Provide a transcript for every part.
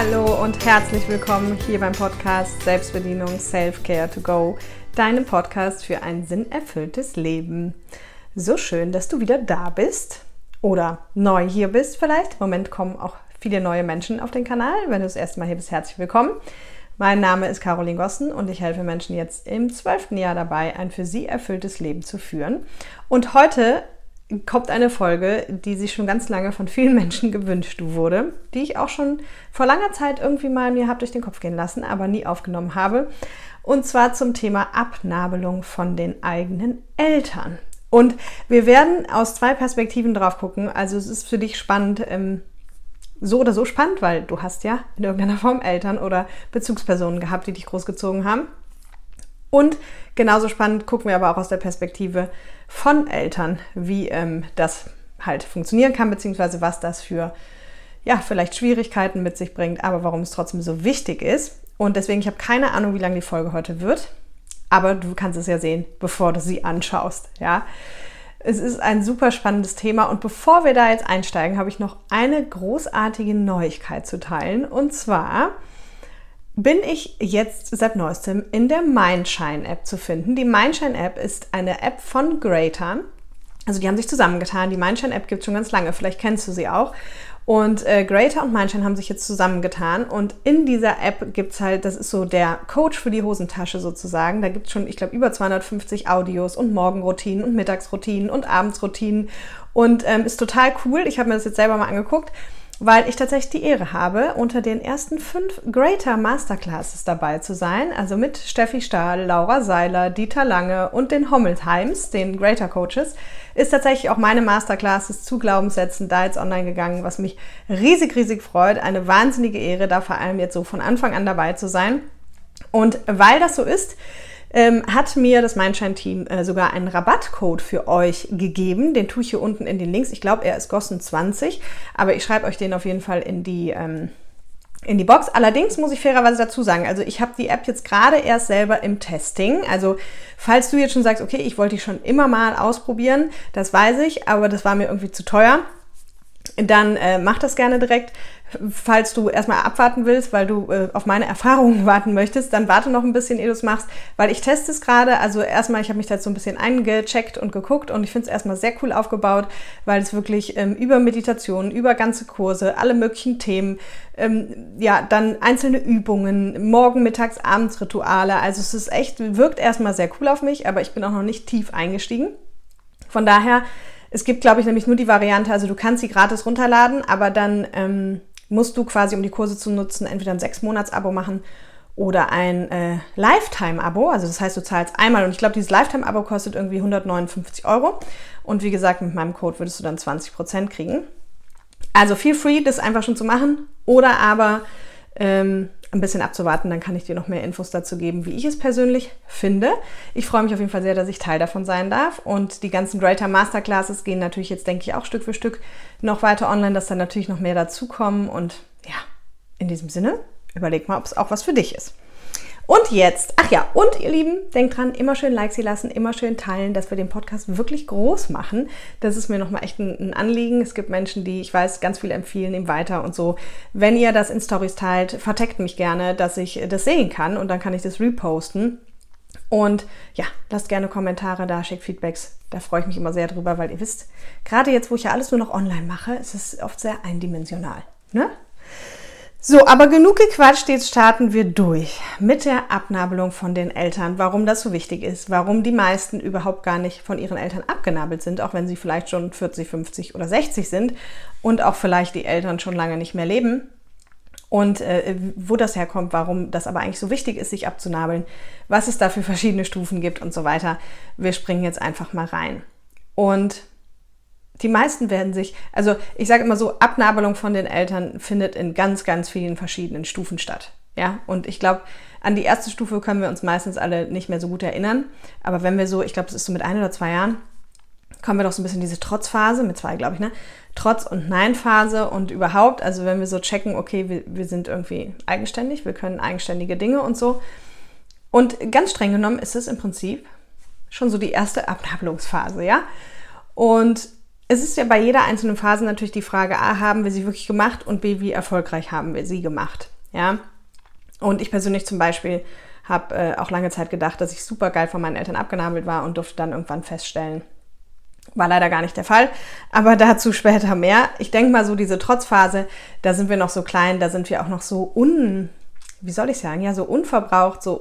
Hallo und herzlich willkommen hier beim Podcast Selbstbedienung Self-Care to Go, deinem Podcast für ein sinnerfülltes Leben. So schön, dass du wieder da bist oder neu hier bist vielleicht. Im Moment kommen auch viele neue Menschen auf den Kanal. Wenn du das erste Mal hier bist, herzlich willkommen. Mein Name ist Caroline Gossen und ich helfe Menschen jetzt im zwölften Jahr dabei, ein für sie erfülltes Leben zu führen. Und heute kommt eine Folge, die sich schon ganz lange von vielen Menschen gewünscht wurde, die ich auch schon vor langer Zeit irgendwie mal mir habe durch den Kopf gehen lassen, aber nie aufgenommen habe. Und zwar zum Thema Abnabelung von den eigenen Eltern. Und wir werden aus zwei Perspektiven drauf gucken. Also es ist für dich spannend, ähm, so oder so spannend, weil du hast ja in irgendeiner Form Eltern oder Bezugspersonen gehabt, die dich großgezogen haben. Und genauso spannend gucken wir aber auch aus der Perspektive von Eltern, wie ähm, das halt funktionieren kann, beziehungsweise was das für ja, vielleicht Schwierigkeiten mit sich bringt, aber warum es trotzdem so wichtig ist. Und deswegen, ich habe keine Ahnung, wie lange die Folge heute wird, aber du kannst es ja sehen, bevor du sie anschaust, ja. Es ist ein super spannendes Thema und bevor wir da jetzt einsteigen, habe ich noch eine großartige Neuigkeit zu teilen und zwar bin ich jetzt seit neuestem in der Mindshine App zu finden. Die Mindshine App ist eine App von Greater. Also die haben sich zusammengetan. Die Mindshine App gibt es schon ganz lange, vielleicht kennst du sie auch. Und äh, Greater und Mindshine haben sich jetzt zusammengetan und in dieser App gibt es halt, das ist so der Coach für die Hosentasche sozusagen. Da gibt es schon, ich glaube, über 250 Audios und Morgenroutinen und Mittagsroutinen und Abendsroutinen und ähm, ist total cool. Ich habe mir das jetzt selber mal angeguckt weil ich tatsächlich die Ehre habe, unter den ersten fünf Greater Masterclasses dabei zu sein. Also mit Steffi Stahl, Laura Seiler, Dieter Lange und den Hommeltheims, den Greater Coaches, ist tatsächlich auch meine Masterclasses zu Glaubenssätzen da jetzt online gegangen, was mich riesig, riesig freut. Eine wahnsinnige Ehre, da vor allem jetzt so von Anfang an dabei zu sein. Und weil das so ist, ähm, hat mir das Mindshine-Team äh, sogar einen Rabattcode für euch gegeben. Den tue ich hier unten in den Links. Ich glaube, er ist Gossen20, aber ich schreibe euch den auf jeden Fall in die, ähm, in die Box. Allerdings muss ich fairerweise dazu sagen, also ich habe die App jetzt gerade erst selber im Testing. Also falls du jetzt schon sagst, okay, ich wollte die schon immer mal ausprobieren, das weiß ich, aber das war mir irgendwie zu teuer dann äh, mach das gerne direkt. Falls du erstmal abwarten willst, weil du äh, auf meine Erfahrungen warten möchtest, dann warte noch ein bisschen, ehe du es machst, weil ich teste es gerade. Also erstmal, ich habe mich da so ein bisschen eingecheckt und geguckt und ich finde es erstmal sehr cool aufgebaut, weil es wirklich ähm, über Meditationen, über ganze Kurse, alle möglichen Themen, ähm, ja, dann einzelne Übungen, morgen, mittags, abends Rituale. Also es ist echt, wirkt erstmal sehr cool auf mich, aber ich bin auch noch nicht tief eingestiegen. Von daher es gibt, glaube ich, nämlich nur die Variante, also du kannst sie gratis runterladen, aber dann ähm, musst du quasi, um die Kurse zu nutzen, entweder ein sechs Monats Abo machen oder ein äh, Lifetime-Abo. Also das heißt, du zahlst einmal und ich glaube, dieses Lifetime-Abo kostet irgendwie 159 Euro. Und wie gesagt, mit meinem Code würdest du dann 20% kriegen. Also feel free, das einfach schon zu machen. Oder aber ähm, ein bisschen abzuwarten, dann kann ich dir noch mehr Infos dazu geben, wie ich es persönlich finde. Ich freue mich auf jeden Fall sehr, dass ich Teil davon sein darf. Und die ganzen Greater Masterclasses gehen natürlich jetzt, denke ich, auch Stück für Stück noch weiter online, dass dann natürlich noch mehr dazukommen. Und ja, in diesem Sinne, überleg mal, ob es auch was für dich ist. Und jetzt, ach ja, und ihr Lieben, denkt dran, immer schön Likes hier lassen, immer schön teilen, dass wir den Podcast wirklich groß machen. Das ist mir nochmal echt ein, ein, Anliegen. Es gibt Menschen, die, ich weiß, ganz viel empfehlen, ihm weiter und so. Wenn ihr das in Stories teilt, verteckt mich gerne, dass ich das sehen kann und dann kann ich das reposten. Und ja, lasst gerne Kommentare da, schickt Feedbacks. Da freue ich mich immer sehr drüber, weil ihr wisst, gerade jetzt, wo ich ja alles nur noch online mache, ist es oft sehr eindimensional. Ne? So, aber genug gequatscht, jetzt starten wir durch mit der Abnabelung von den Eltern. Warum das so wichtig ist, warum die meisten überhaupt gar nicht von ihren Eltern abgenabelt sind, auch wenn sie vielleicht schon 40, 50 oder 60 sind und auch vielleicht die Eltern schon lange nicht mehr leben. Und äh, wo das herkommt, warum das aber eigentlich so wichtig ist, sich abzunabeln, was es da für verschiedene Stufen gibt und so weiter. Wir springen jetzt einfach mal rein. Und die meisten werden sich, also ich sage immer so, Abnabelung von den Eltern findet in ganz, ganz vielen verschiedenen Stufen statt. Ja, und ich glaube, an die erste Stufe können wir uns meistens alle nicht mehr so gut erinnern. Aber wenn wir so, ich glaube, das ist so mit ein oder zwei Jahren, kommen wir doch so ein bisschen in diese Trotzphase, mit zwei, glaube ich, ne? Trotz- und Nein-Phase und überhaupt, also wenn wir so checken, okay, wir, wir sind irgendwie eigenständig, wir können eigenständige Dinge und so. Und ganz streng genommen ist es im Prinzip schon so die erste Abnabelungsphase, ja? Und es ist ja bei jeder einzelnen Phase natürlich die Frage, A, haben wir sie wirklich gemacht und B, wie erfolgreich haben wir sie gemacht. Ja. Und ich persönlich zum Beispiel habe äh, auch lange Zeit gedacht, dass ich super geil von meinen Eltern abgenabelt war und durfte dann irgendwann feststellen, war leider gar nicht der Fall, aber dazu später mehr. Ich denke mal so diese Trotzphase, da sind wir noch so klein, da sind wir auch noch so un, wie soll ich sagen, ja, so unverbraucht, so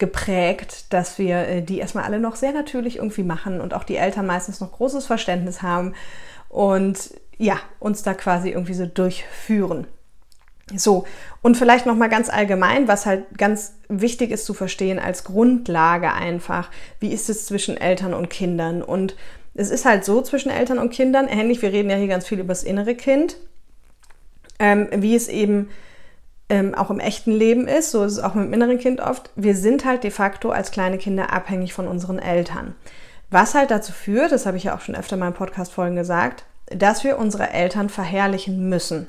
ungeprägt, dass wir äh, die erstmal alle noch sehr natürlich irgendwie machen und auch die Eltern meistens noch großes Verständnis haben und ja, uns da quasi irgendwie so durchführen. So, und vielleicht nochmal ganz allgemein, was halt ganz wichtig ist zu verstehen als Grundlage einfach, wie ist es zwischen Eltern und Kindern? Und es ist halt so zwischen Eltern und Kindern, ähnlich, wir reden ja hier ganz viel über das innere Kind, ähm, wie es eben ähm, auch im echten Leben ist, so ist es auch mit dem inneren Kind oft, wir sind halt de facto als kleine Kinder abhängig von unseren Eltern. Was halt dazu führt, das habe ich ja auch schon öfter in Podcast-Folgen gesagt, dass wir unsere Eltern verherrlichen müssen.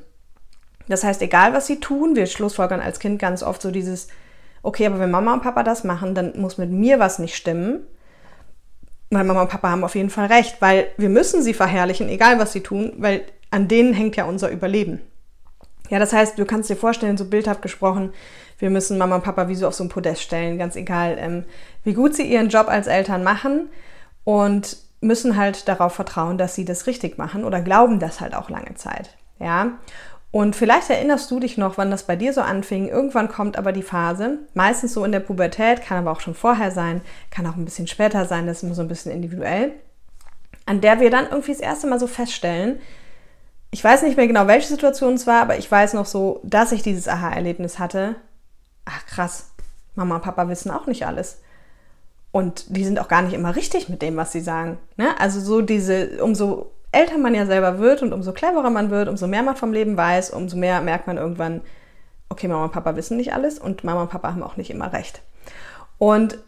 Das heißt, egal was sie tun, wir schlussfolgern als Kind ganz oft so dieses, okay, aber wenn Mama und Papa das machen, dann muss mit mir was nicht stimmen. Weil Mama und Papa haben auf jeden Fall recht, weil wir müssen sie verherrlichen, egal was sie tun, weil an denen hängt ja unser Überleben. Ja, das heißt, du kannst dir vorstellen, so bildhaft gesprochen, wir müssen Mama und Papa wie so auf so ein Podest stellen, ganz egal, ähm, wie gut sie ihren Job als Eltern machen und müssen halt darauf vertrauen, dass sie das richtig machen oder glauben das halt auch lange Zeit. Ja, und vielleicht erinnerst du dich noch, wann das bei dir so anfing. Irgendwann kommt aber die Phase, meistens so in der Pubertät, kann aber auch schon vorher sein, kann auch ein bisschen später sein, das ist immer so ein bisschen individuell, an der wir dann irgendwie das erste Mal so feststellen, ich weiß nicht mehr genau, welche Situation es war, aber ich weiß noch so, dass ich dieses Aha-Erlebnis hatte. Ach krass, Mama und Papa wissen auch nicht alles. Und die sind auch gar nicht immer richtig mit dem, was sie sagen. Ne? Also so diese, umso älter man ja selber wird und umso cleverer man wird, umso mehr man vom Leben weiß, umso mehr merkt man irgendwann, okay, Mama und Papa wissen nicht alles und Mama und Papa haben auch nicht immer recht. Und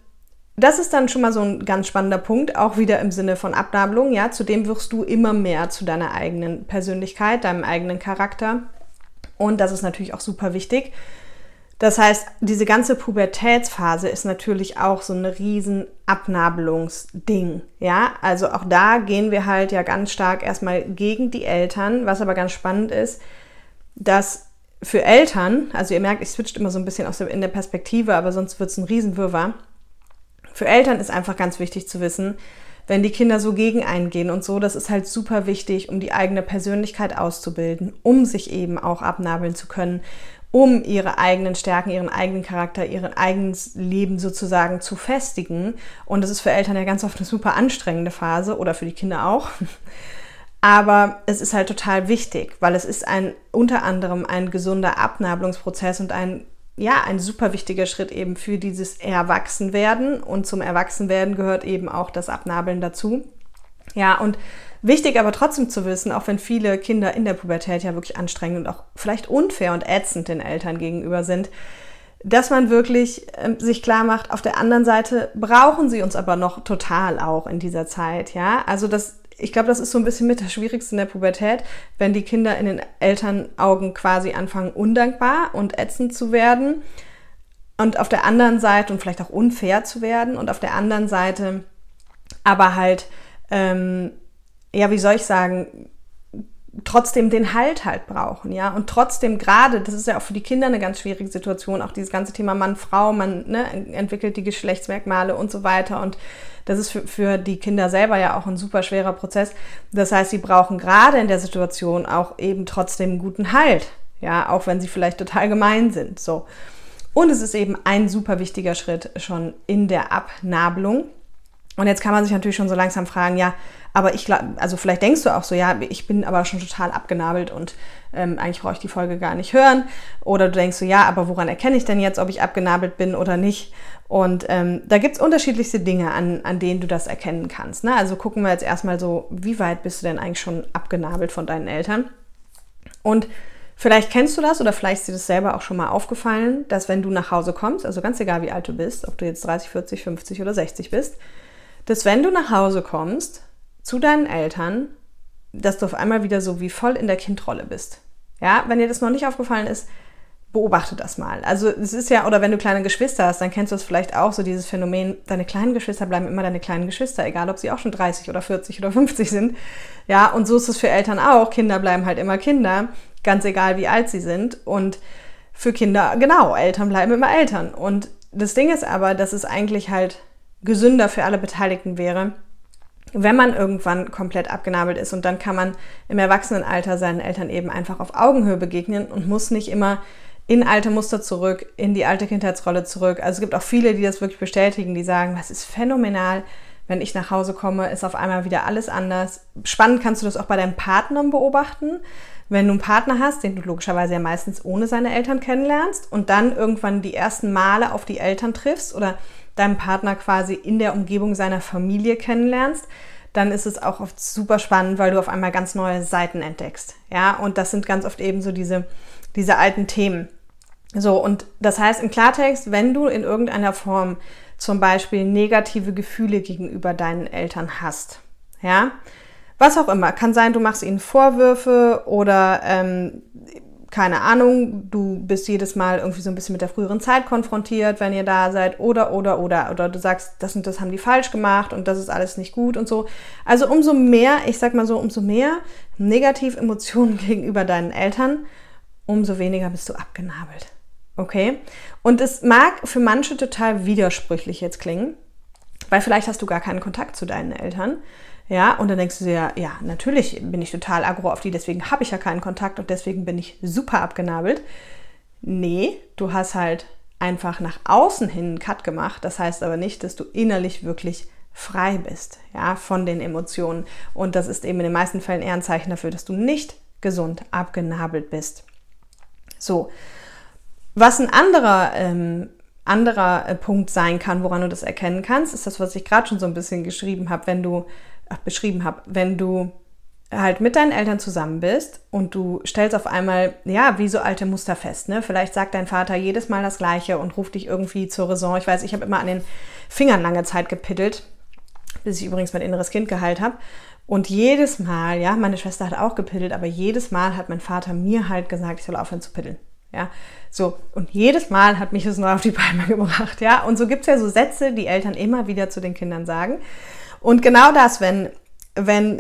das ist dann schon mal so ein ganz spannender Punkt, auch wieder im Sinne von Abnabelung. Ja, zudem wirst du immer mehr zu deiner eigenen Persönlichkeit, deinem eigenen Charakter. Und das ist natürlich auch super wichtig, das heißt, diese ganze Pubertätsphase ist natürlich auch so ein riesen Abnabelungsding. Ja, also auch da gehen wir halt ja ganz stark erstmal gegen die Eltern, was aber ganz spannend ist, dass für Eltern, also ihr merkt, ich switcht immer so ein bisschen aus der, in der Perspektive, aber sonst wird es ein Riesenwirrwarr. Für Eltern ist einfach ganz wichtig zu wissen, wenn die Kinder so gegen eingehen und so, das ist halt super wichtig, um die eigene Persönlichkeit auszubilden, um sich eben auch abnabeln zu können, um ihre eigenen Stärken, ihren eigenen Charakter, ihren eigenes Leben sozusagen zu festigen. Und das ist für Eltern ja ganz oft eine super anstrengende Phase oder für die Kinder auch. Aber es ist halt total wichtig, weil es ist ein unter anderem ein gesunder Abnabelungsprozess und ein ja, ein super wichtiger Schritt eben für dieses Erwachsenwerden. Und zum Erwachsenwerden gehört eben auch das Abnabeln dazu. Ja, und Wichtig aber trotzdem zu wissen, auch wenn viele Kinder in der Pubertät ja wirklich anstrengend und auch vielleicht unfair und ätzend den Eltern gegenüber sind, dass man wirklich äh, sich klar macht, auf der anderen Seite brauchen sie uns aber noch total auch in dieser Zeit, ja? Also das ich glaube, das ist so ein bisschen mit das Schwierigste in der Pubertät, wenn die Kinder in den Elternaugen quasi anfangen, undankbar und ätzend zu werden. Und auf der anderen Seite und vielleicht auch unfair zu werden. Und auf der anderen Seite aber halt ähm, ja, wie soll ich sagen, trotzdem den Halt halt brauchen, ja. Und trotzdem gerade, das ist ja auch für die Kinder eine ganz schwierige Situation, auch dieses ganze Thema Mann, Frau, man ne, entwickelt die Geschlechtsmerkmale und so weiter. Und das ist für, für die Kinder selber ja auch ein super schwerer Prozess. Das heißt, sie brauchen gerade in der Situation auch eben trotzdem einen guten Halt, ja, auch wenn sie vielleicht total gemein sind, so. Und es ist eben ein super wichtiger Schritt schon in der Abnabelung. Und jetzt kann man sich natürlich schon so langsam fragen, ja, aber ich glaube, also vielleicht denkst du auch so, ja, ich bin aber schon total abgenabelt und ähm, eigentlich brauche ich die Folge gar nicht hören. Oder du denkst so, ja, aber woran erkenne ich denn jetzt, ob ich abgenabelt bin oder nicht? Und ähm, da gibt es unterschiedlichste Dinge, an, an denen du das erkennen kannst. Ne? Also gucken wir jetzt erstmal so, wie weit bist du denn eigentlich schon abgenabelt von deinen Eltern? Und Vielleicht kennst du das oder vielleicht ist dir das selber auch schon mal aufgefallen, dass wenn du nach Hause kommst, also ganz egal wie alt du bist, ob du jetzt 30, 40, 50 oder 60 bist, dass wenn du nach Hause kommst, zu deinen Eltern, dass du auf einmal wieder so wie voll in der Kindrolle bist. Ja, wenn dir das noch nicht aufgefallen ist, beobachte das mal. Also es ist ja, oder wenn du kleine Geschwister hast, dann kennst du es vielleicht auch, so dieses Phänomen, deine kleinen Geschwister bleiben immer deine kleinen Geschwister, egal ob sie auch schon 30 oder 40 oder 50 sind. Ja, und so ist es für Eltern auch. Kinder bleiben halt immer Kinder, ganz egal wie alt sie sind. Und für Kinder, genau, Eltern bleiben immer Eltern. Und das Ding ist aber, dass es eigentlich halt gesünder für alle Beteiligten wäre, wenn man irgendwann komplett abgenabelt ist. Und dann kann man im Erwachsenenalter seinen Eltern eben einfach auf Augenhöhe begegnen und muss nicht immer in alte Muster zurück, in die alte Kindheitsrolle zurück. Also es gibt auch viele, die das wirklich bestätigen, die sagen, das ist phänomenal. Wenn ich nach Hause komme, ist auf einmal wieder alles anders. Spannend kannst du das auch bei deinem Partner beobachten. Wenn du einen Partner hast, den du logischerweise ja meistens ohne seine Eltern kennenlernst und dann irgendwann die ersten Male auf die Eltern triffst oder deinen Partner quasi in der Umgebung seiner Familie kennenlernst, dann ist es auch oft super spannend, weil du auf einmal ganz neue Seiten entdeckst. Ja, und das sind ganz oft eben so diese, diese alten Themen. So, und das heißt im Klartext, wenn du in irgendeiner Form zum Beispiel negative Gefühle gegenüber deinen Eltern hast, ja, was auch immer, kann sein, du machst ihnen Vorwürfe oder ähm, keine Ahnung, du bist jedes Mal irgendwie so ein bisschen mit der früheren Zeit konfrontiert, wenn ihr da seid, oder, oder, oder, oder du sagst, das und das haben die falsch gemacht und das ist alles nicht gut und so. Also umso mehr, ich sag mal so, umso mehr Negativemotionen gegenüber deinen Eltern, umso weniger bist du abgenabelt. Okay? Und es mag für manche total widersprüchlich jetzt klingen, weil vielleicht hast du gar keinen Kontakt zu deinen Eltern. Ja, und dann denkst du dir, ja, natürlich bin ich total aggro auf die, deswegen habe ich ja keinen Kontakt und deswegen bin ich super abgenabelt. Nee, du hast halt einfach nach außen hin einen Cut gemacht. Das heißt aber nicht, dass du innerlich wirklich frei bist, ja, von den Emotionen. Und das ist eben in den meisten Fällen eher ein Zeichen dafür, dass du nicht gesund abgenabelt bist. So. Was ein anderer, ähm, anderer äh, Punkt sein kann, woran du das erkennen kannst, ist das, was ich gerade schon so ein bisschen geschrieben habe, wenn du beschrieben habe, wenn du halt mit deinen Eltern zusammen bist und du stellst auf einmal, ja, wie so alte Muster fest. Ne? Vielleicht sagt dein Vater jedes Mal das Gleiche und ruft dich irgendwie zur Raison. Ich weiß, ich habe immer an den Fingern lange Zeit gepittelt, bis ich übrigens mein inneres Kind geheilt habe. Und jedes Mal, ja, meine Schwester hat auch gepittelt, aber jedes Mal hat mein Vater mir halt gesagt, ich soll aufhören zu pitteln. Ja, so. Und jedes Mal hat mich das neu auf die Palme gebracht. Ja, und so gibt es ja so Sätze, die Eltern immer wieder zu den Kindern sagen. Und genau das, wenn, wenn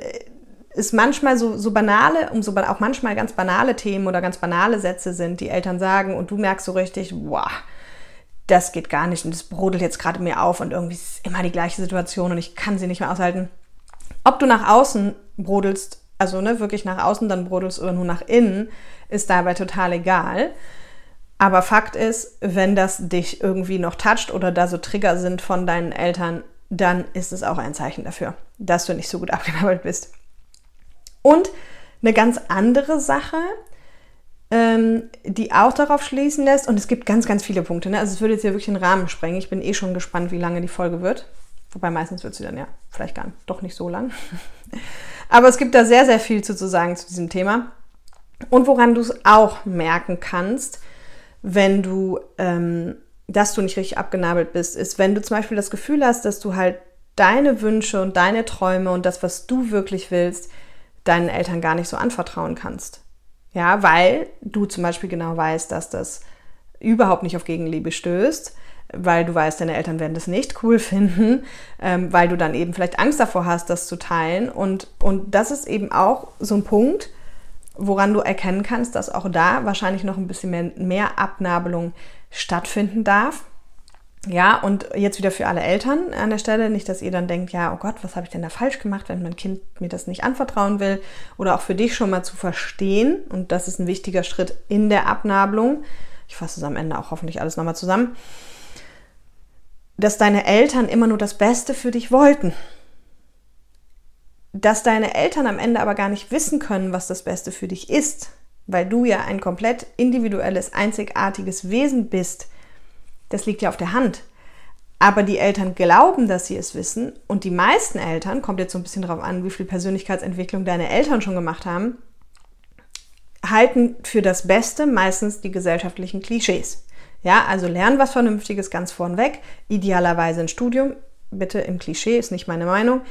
es manchmal so, so banale, um so auch manchmal ganz banale Themen oder ganz banale Sätze sind, die Eltern sagen und du merkst so richtig, wow, das geht gar nicht und das brodelt jetzt gerade mir auf und irgendwie ist immer die gleiche Situation und ich kann sie nicht mehr aushalten. Ob du nach außen brodelst, also ne, wirklich nach außen dann brodelst oder nur nach innen, ist dabei total egal. Aber Fakt ist, wenn das dich irgendwie noch toucht oder da so Trigger sind von deinen Eltern, dann ist es auch ein Zeichen dafür, dass du nicht so gut abgenabelt bist. Und eine ganz andere Sache, ähm, die auch darauf schließen lässt, und es gibt ganz, ganz viele Punkte. Ne? Also es würde jetzt hier wirklich den Rahmen sprengen. Ich bin eh schon gespannt, wie lange die Folge wird. Wobei meistens wird sie dann ja vielleicht gar nicht, doch nicht so lang. Aber es gibt da sehr, sehr viel zu, zu sagen zu diesem Thema. Und woran du es auch merken kannst, wenn du ähm, dass du nicht richtig abgenabelt bist, ist, wenn du zum Beispiel das Gefühl hast, dass du halt deine Wünsche und deine Träume und das, was du wirklich willst, deinen Eltern gar nicht so anvertrauen kannst. Ja, weil du zum Beispiel genau weißt, dass das überhaupt nicht auf Gegenliebe stößt, weil du weißt, deine Eltern werden das nicht cool finden, ähm, weil du dann eben vielleicht Angst davor hast, das zu teilen. Und, und das ist eben auch so ein Punkt, woran du erkennen kannst, dass auch da wahrscheinlich noch ein bisschen mehr, mehr Abnabelung stattfinden darf. Ja, und jetzt wieder für alle Eltern an der Stelle, nicht, dass ihr dann denkt, ja, oh Gott, was habe ich denn da falsch gemacht, wenn mein Kind mir das nicht anvertrauen will. Oder auch für dich schon mal zu verstehen, und das ist ein wichtiger Schritt in der Abnabelung. Ich fasse es am Ende auch hoffentlich alles nochmal zusammen. Dass deine Eltern immer nur das Beste für dich wollten. Dass deine Eltern am Ende aber gar nicht wissen können, was das Beste für dich ist weil du ja ein komplett individuelles, einzigartiges Wesen bist, das liegt ja auf der Hand. Aber die Eltern glauben, dass sie es wissen und die meisten Eltern, kommt jetzt so ein bisschen darauf an, wie viel Persönlichkeitsentwicklung deine Eltern schon gemacht haben, halten für das Beste meistens die gesellschaftlichen Klischees. Ja, also lernen was Vernünftiges ganz vornweg, idealerweise ein Studium, bitte im Klischee, ist nicht meine Meinung.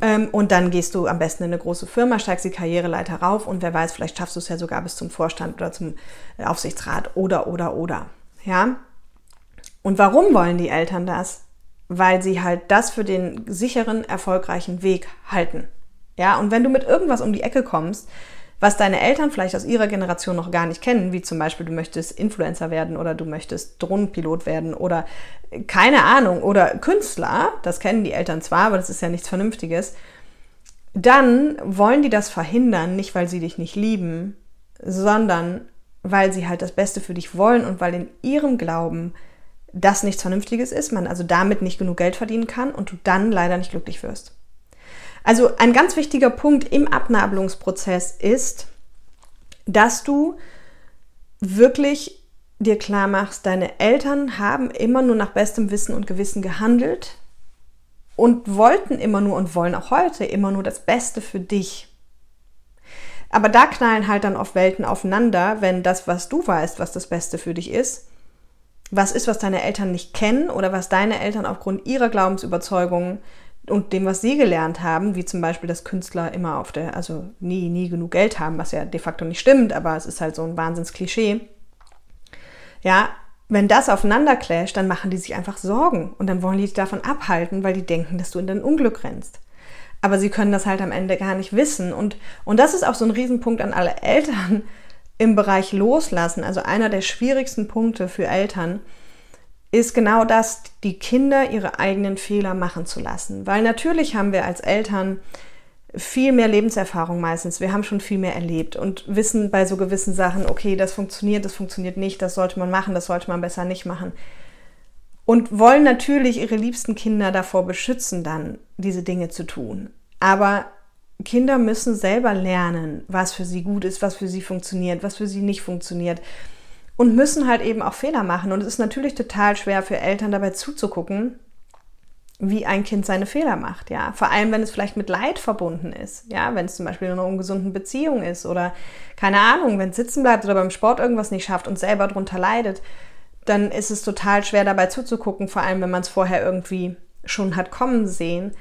Ähm, und dann gehst du am besten in eine große Firma, steigst die Karriereleiter rauf und wer weiß, vielleicht schaffst du es ja sogar bis zum Vorstand oder zum Aufsichtsrat oder, oder, oder. Ja? Und warum wollen die Eltern das? Weil sie halt das für den sicheren, erfolgreichen Weg halten. Ja, und wenn du mit irgendwas um die Ecke kommst, was deine Eltern vielleicht aus ihrer Generation noch gar nicht kennen, wie zum Beispiel du möchtest Influencer werden oder du möchtest Drohnenpilot werden oder keine Ahnung oder Künstler, das kennen die Eltern zwar, aber das ist ja nichts Vernünftiges, dann wollen die das verhindern, nicht weil sie dich nicht lieben, sondern weil sie halt das Beste für dich wollen und weil in ihrem Glauben das nichts Vernünftiges ist, man also damit nicht genug Geld verdienen kann und du dann leider nicht glücklich wirst. Also ein ganz wichtiger Punkt im Abnabelungsprozess ist, dass du wirklich dir klar machst, deine Eltern haben immer nur nach bestem Wissen und Gewissen gehandelt und wollten immer nur und wollen auch heute immer nur das Beste für dich. Aber da knallen halt dann oft Welten aufeinander, wenn das, was du weißt, was das Beste für dich ist, was ist, was deine Eltern nicht kennen oder was deine Eltern aufgrund ihrer Glaubensüberzeugungen und dem, was sie gelernt haben, wie zum Beispiel, dass Künstler immer auf der, also nie, nie genug Geld haben, was ja de facto nicht stimmt, aber es ist halt so ein Wahnsinnsklischee. Ja, wenn das aufeinander clasht, dann machen die sich einfach Sorgen und dann wollen die dich davon abhalten, weil die denken, dass du in dein Unglück rennst. Aber sie können das halt am Ende gar nicht wissen. Und, und das ist auch so ein Riesenpunkt an alle Eltern im Bereich Loslassen. Also einer der schwierigsten Punkte für Eltern, ist genau das, die Kinder ihre eigenen Fehler machen zu lassen. Weil natürlich haben wir als Eltern viel mehr Lebenserfahrung meistens. Wir haben schon viel mehr erlebt und wissen bei so gewissen Sachen, okay, das funktioniert, das funktioniert nicht, das sollte man machen, das sollte man besser nicht machen. Und wollen natürlich ihre liebsten Kinder davor beschützen, dann diese Dinge zu tun. Aber Kinder müssen selber lernen, was für sie gut ist, was für sie funktioniert, was für sie nicht funktioniert und müssen halt eben auch Fehler machen. Und es ist natürlich total schwer für Eltern dabei zuzugucken, wie ein Kind seine Fehler macht, ja. Vor allem, wenn es vielleicht mit Leid verbunden ist, ja. Wenn es zum Beispiel in einer ungesunden Beziehung ist oder keine Ahnung, wenn es sitzen bleibt oder beim Sport irgendwas nicht schafft und selber darunter leidet, dann ist es total schwer dabei zuzugucken, vor allem, wenn man es vorher irgendwie schon hat kommen sehen.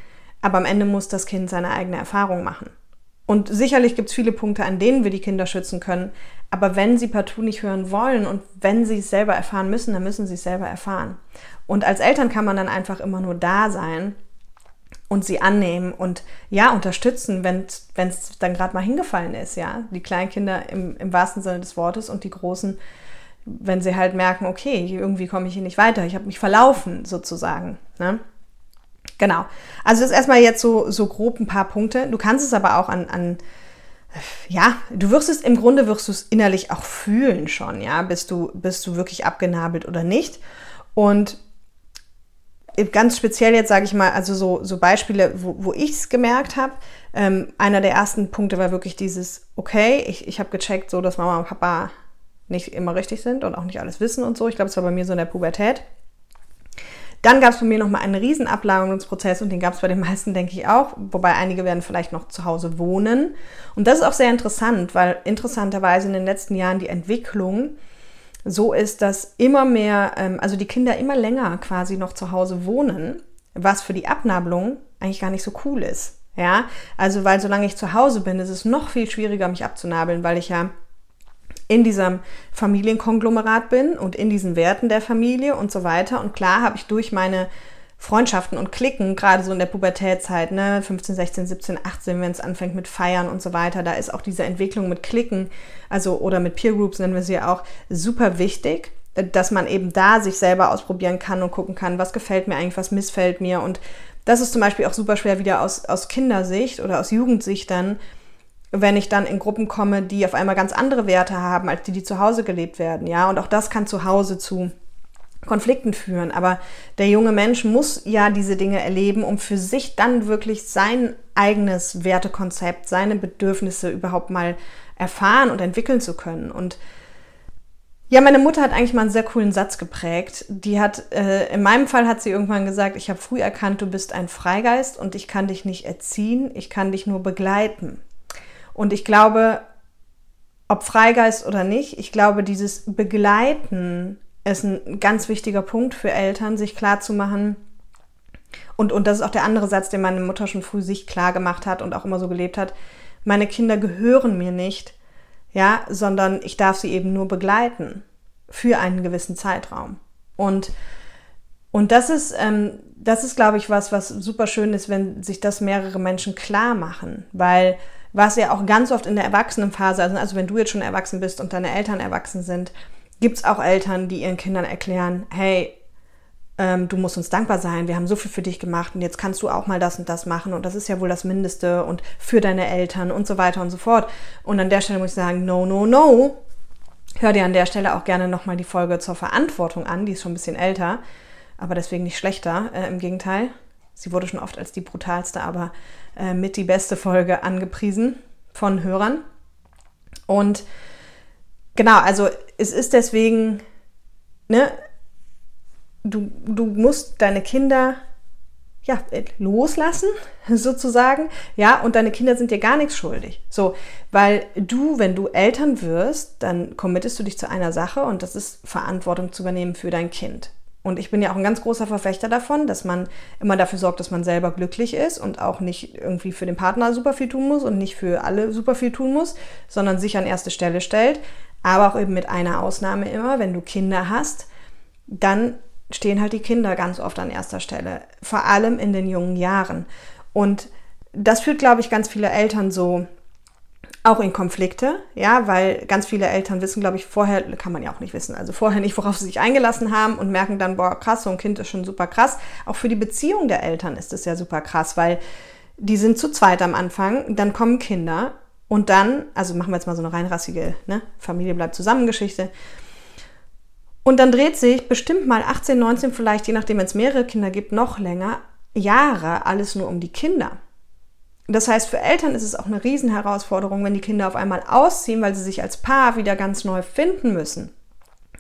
Aber am Ende muss das Kind seine eigene Erfahrung machen. Und sicherlich gibt es viele Punkte, an denen wir die Kinder schützen können. Aber wenn sie partout nicht hören wollen und wenn sie es selber erfahren müssen, dann müssen sie es selber erfahren. Und als Eltern kann man dann einfach immer nur da sein und sie annehmen und ja, unterstützen, wenn es dann gerade mal hingefallen ist, ja. Die Kleinkinder im, im wahrsten Sinne des Wortes und die Großen, wenn sie halt merken, okay, irgendwie komme ich hier nicht weiter, ich habe mich verlaufen sozusagen. Ne? Genau. Also das ist erstmal jetzt so, so grob ein paar Punkte. Du kannst es aber auch an, an ja, du wirst es im Grunde wirst du es innerlich auch fühlen schon, ja, bist du, bist du wirklich abgenabelt oder nicht. Und ganz speziell jetzt sage ich mal, also so, so Beispiele, wo, wo ich es gemerkt habe. Ähm, einer der ersten Punkte war wirklich dieses, okay, ich, ich habe gecheckt, so dass Mama und Papa nicht immer richtig sind und auch nicht alles wissen und so. Ich glaube, es war bei mir so in der Pubertät. Dann gab es bei mir nochmal einen riesen Ablagerungsprozess und den gab es bei den meisten, denke ich, auch. Wobei einige werden vielleicht noch zu Hause wohnen. Und das ist auch sehr interessant, weil interessanterweise in den letzten Jahren die Entwicklung so ist, dass immer mehr, ähm, also die Kinder immer länger quasi noch zu Hause wohnen, was für die Abnabelung eigentlich gar nicht so cool ist. Ja, also weil solange ich zu Hause bin, ist es noch viel schwieriger, mich abzunabeln, weil ich ja in diesem Familienkonglomerat bin und in diesen Werten der Familie und so weiter. Und klar habe ich durch meine Freundschaften und Klicken, gerade so in der Pubertätzeit, ne, 15, 16, 17, 18, wenn es anfängt mit Feiern und so weiter, da ist auch diese Entwicklung mit Klicken, also oder mit Peer Groups nennen wir sie auch, super wichtig, dass man eben da sich selber ausprobieren kann und gucken kann, was gefällt mir eigentlich, was missfällt mir. Und das ist zum Beispiel auch super schwer wieder aus, aus Kindersicht oder aus Jugendsicht dann, wenn ich dann in Gruppen komme, die auf einmal ganz andere Werte haben, als die, die zu Hause gelebt werden. Ja, und auch das kann zu Hause zu Konflikten führen. Aber der junge Mensch muss ja diese Dinge erleben, um für sich dann wirklich sein eigenes Wertekonzept, seine Bedürfnisse überhaupt mal erfahren und entwickeln zu können. Und ja, meine Mutter hat eigentlich mal einen sehr coolen Satz geprägt. Die hat, äh, in meinem Fall hat sie irgendwann gesagt, ich habe früh erkannt, du bist ein Freigeist und ich kann dich nicht erziehen, ich kann dich nur begleiten. Und ich glaube, ob Freigeist oder nicht, ich glaube, dieses Begleiten ist ein ganz wichtiger Punkt für Eltern, sich klar zu machen, und, und das ist auch der andere Satz, den meine Mutter schon früh sich klar gemacht hat und auch immer so gelebt hat, meine Kinder gehören mir nicht, ja, sondern ich darf sie eben nur begleiten für einen gewissen Zeitraum. Und, und das ist, ähm, das ist, glaube ich, was, was super schön ist, wenn sich das mehrere Menschen klar machen, weil was ja auch ganz oft in der Erwachsenenphase, also, also wenn du jetzt schon erwachsen bist und deine Eltern erwachsen sind, gibt es auch Eltern, die ihren Kindern erklären, hey, ähm, du musst uns dankbar sein, wir haben so viel für dich gemacht und jetzt kannst du auch mal das und das machen und das ist ja wohl das Mindeste und für deine Eltern und so weiter und so fort. Und an der Stelle muss ich sagen, no, no, no. Hör dir an der Stelle auch gerne nochmal die Folge zur Verantwortung an, die ist schon ein bisschen älter, aber deswegen nicht schlechter, äh, im Gegenteil. Sie wurde schon oft als die brutalste, aber äh, mit die beste Folge angepriesen von Hörern. Und genau, also es ist deswegen, ne, du, du musst deine Kinder ja, loslassen, sozusagen, ja, und deine Kinder sind dir gar nichts schuldig. So, weil du, wenn du Eltern wirst, dann committest du dich zu einer Sache und das ist Verantwortung zu übernehmen für dein Kind. Und ich bin ja auch ein ganz großer Verfechter davon, dass man immer dafür sorgt, dass man selber glücklich ist und auch nicht irgendwie für den Partner super viel tun muss und nicht für alle super viel tun muss, sondern sich an erste Stelle stellt. Aber auch eben mit einer Ausnahme immer, wenn du Kinder hast, dann stehen halt die Kinder ganz oft an erster Stelle, vor allem in den jungen Jahren. Und das führt, glaube ich, ganz viele Eltern so auch in Konflikte, ja, weil ganz viele Eltern wissen, glaube ich, vorher, kann man ja auch nicht wissen, also vorher nicht, worauf sie sich eingelassen haben und merken dann, boah, krass, so ein Kind ist schon super krass. Auch für die Beziehung der Eltern ist es ja super krass, weil die sind zu zweit am Anfang, dann kommen Kinder und dann, also machen wir jetzt mal so eine reinrassige ne, Familie bleibt zusammen Geschichte. Und dann dreht sich bestimmt mal 18, 19, vielleicht, je nachdem, wenn es mehrere Kinder gibt, noch länger, Jahre alles nur um die Kinder. Das heißt, für Eltern ist es auch eine Riesenherausforderung, wenn die Kinder auf einmal ausziehen, weil sie sich als Paar wieder ganz neu finden müssen.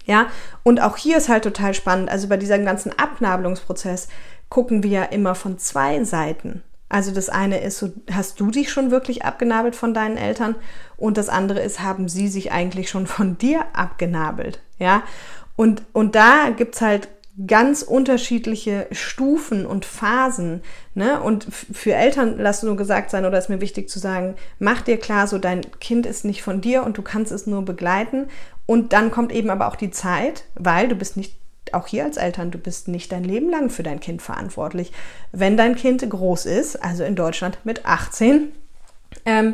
Ja, und auch hier ist halt total spannend. Also bei diesem ganzen Abnabelungsprozess gucken wir ja immer von zwei Seiten. Also das eine ist, so, hast du dich schon wirklich abgenabelt von deinen Eltern? Und das andere ist, haben sie sich eigentlich schon von dir abgenabelt? Ja, und, und da gibt's halt ganz unterschiedliche Stufen und Phasen. Ne? Und für Eltern, lass nur gesagt sein, oder ist mir wichtig zu sagen, mach dir klar, so dein Kind ist nicht von dir und du kannst es nur begleiten. Und dann kommt eben aber auch die Zeit, weil du bist nicht, auch hier als Eltern, du bist nicht dein Leben lang für dein Kind verantwortlich. Wenn dein Kind groß ist, also in Deutschland mit 18, ähm,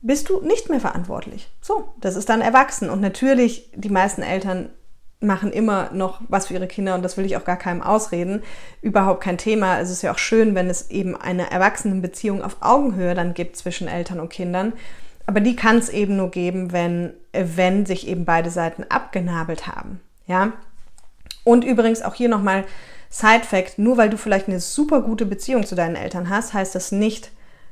bist du nicht mehr verantwortlich. So, das ist dann erwachsen. Und natürlich, die meisten Eltern machen immer noch was für ihre Kinder und das will ich auch gar keinem ausreden. Überhaupt kein Thema. Es ist ja auch schön, wenn es eben eine Erwachsenenbeziehung auf Augenhöhe dann gibt zwischen Eltern und Kindern. Aber die kann es eben nur geben, wenn, wenn sich eben beide Seiten abgenabelt haben. Ja. Und übrigens auch hier nochmal Side Fact: Nur weil du vielleicht eine super gute Beziehung zu deinen Eltern hast, heißt das nicht,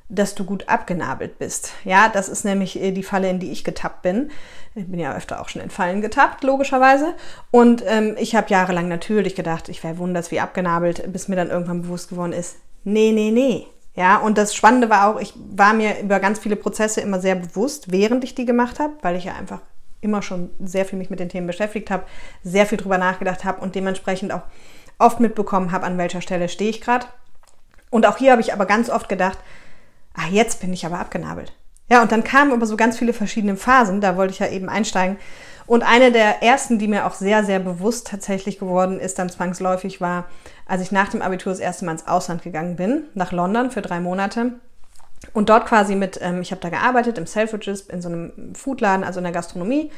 dass du gut abgenabelt bist. Ja, das ist nämlich äh, die Falle, in die ich getappt bin. Ich bin ja öfter auch schon in Fallen getappt, logischerweise. Und ähm, ich habe jahrelang natürlich gedacht, ich wäre wunders wie abgenabelt, bis mir dann irgendwann bewusst geworden ist, nee, nee, nee. Ja, und das Spannende war auch, ich war mir über ganz viele Prozesse immer sehr bewusst, während ich die gemacht habe, weil ich ja einfach immer schon sehr viel mich mit den Themen beschäftigt habe, sehr viel drüber nachgedacht habe und dementsprechend auch oft mitbekommen habe, an welcher Stelle stehe ich gerade. Und auch hier habe ich aber ganz oft gedacht, ah, jetzt bin ich aber abgenabelt. Ja, und dann kamen aber so ganz viele verschiedene Phasen, da wollte ich ja eben einsteigen. Und eine der ersten, die mir auch sehr, sehr bewusst tatsächlich geworden ist, dann zwangsläufig war, als ich nach dem Abitur das erste Mal ins Ausland gegangen bin, nach London für drei Monate. Und dort quasi mit, ähm, ich habe da gearbeitet im Selfridges, in so einem Foodladen, also in der Gastronomie.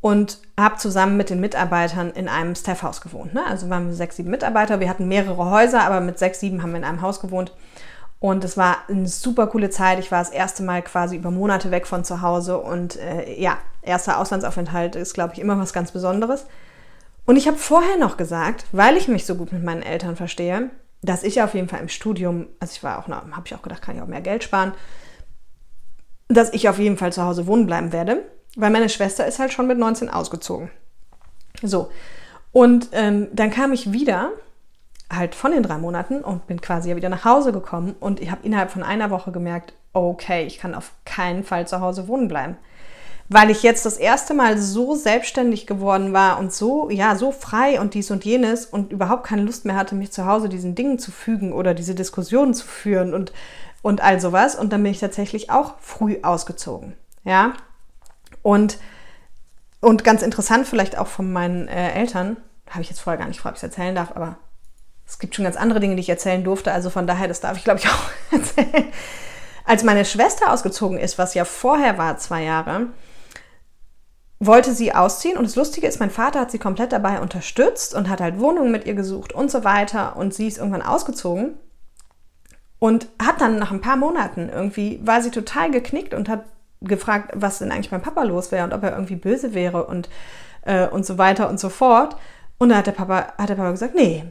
Und habe zusammen mit den Mitarbeitern in einem Staffhaus gewohnt. Ne? Also waren wir sechs, sieben Mitarbeiter. Wir hatten mehrere Häuser, aber mit sechs, sieben haben wir in einem Haus gewohnt. Und es war eine super coole Zeit. Ich war das erste Mal quasi über Monate weg von zu Hause. Und äh, ja, erster Auslandsaufenthalt ist, glaube ich, immer was ganz Besonderes. Und ich habe vorher noch gesagt, weil ich mich so gut mit meinen Eltern verstehe, dass ich auf jeden Fall im Studium, also ich war auch, habe ich auch gedacht, kann ich auch mehr Geld sparen, dass ich auf jeden Fall zu Hause wohnen bleiben werde, weil meine Schwester ist halt schon mit 19 ausgezogen. So. Und ähm, dann kam ich wieder halt von den drei Monaten und bin quasi ja wieder nach Hause gekommen und ich habe innerhalb von einer Woche gemerkt, okay, ich kann auf keinen Fall zu Hause wohnen bleiben. weil ich jetzt das erste Mal so selbstständig geworden war und so, ja, so frei und dies und jenes und überhaupt keine Lust mehr hatte, mich zu Hause diesen Dingen zu fügen oder diese Diskussionen zu führen und, und all sowas. Und dann bin ich tatsächlich auch früh ausgezogen. Ja. Und, und ganz interessant vielleicht auch von meinen äh, Eltern, habe ich jetzt vorher gar nicht gefragt, ob ich es erzählen darf, aber es gibt schon ganz andere Dinge, die ich erzählen durfte. Also von daher, das darf ich, glaube ich, auch erzählen. Als meine Schwester ausgezogen ist, was ja vorher war, zwei Jahre, wollte sie ausziehen. Und das Lustige ist, mein Vater hat sie komplett dabei unterstützt und hat halt Wohnungen mit ihr gesucht und so weiter. Und sie ist irgendwann ausgezogen und hat dann nach ein paar Monaten irgendwie, war sie total geknickt und hat gefragt, was denn eigentlich mein Papa los wäre und ob er irgendwie böse wäre und, äh, und so weiter und so fort. Und da hat der Papa, hat der Papa gesagt, nee,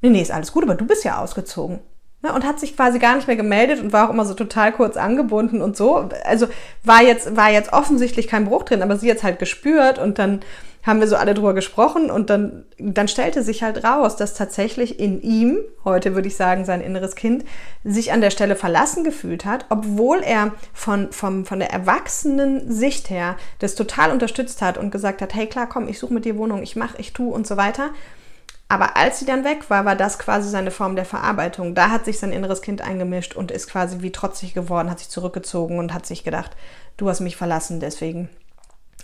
nee, nee, ist alles gut, aber du bist ja ausgezogen. Ne, und hat sich quasi gar nicht mehr gemeldet und war auch immer so total kurz angebunden und so. Also war jetzt, war jetzt offensichtlich kein Bruch drin, aber sie hat halt gespürt und dann haben wir so alle drüber gesprochen und dann, dann stellte sich halt raus, dass tatsächlich in ihm, heute würde ich sagen, sein inneres Kind, sich an der Stelle verlassen gefühlt hat, obwohl er von, vom, von der erwachsenen Sicht her das total unterstützt hat und gesagt hat, hey klar, komm, ich suche mit dir Wohnung, ich mache, ich tue und so weiter aber als sie dann weg war, war das quasi seine Form der Verarbeitung. Da hat sich sein inneres Kind eingemischt und ist quasi wie trotzig geworden, hat sich zurückgezogen und hat sich gedacht, du hast mich verlassen, deswegen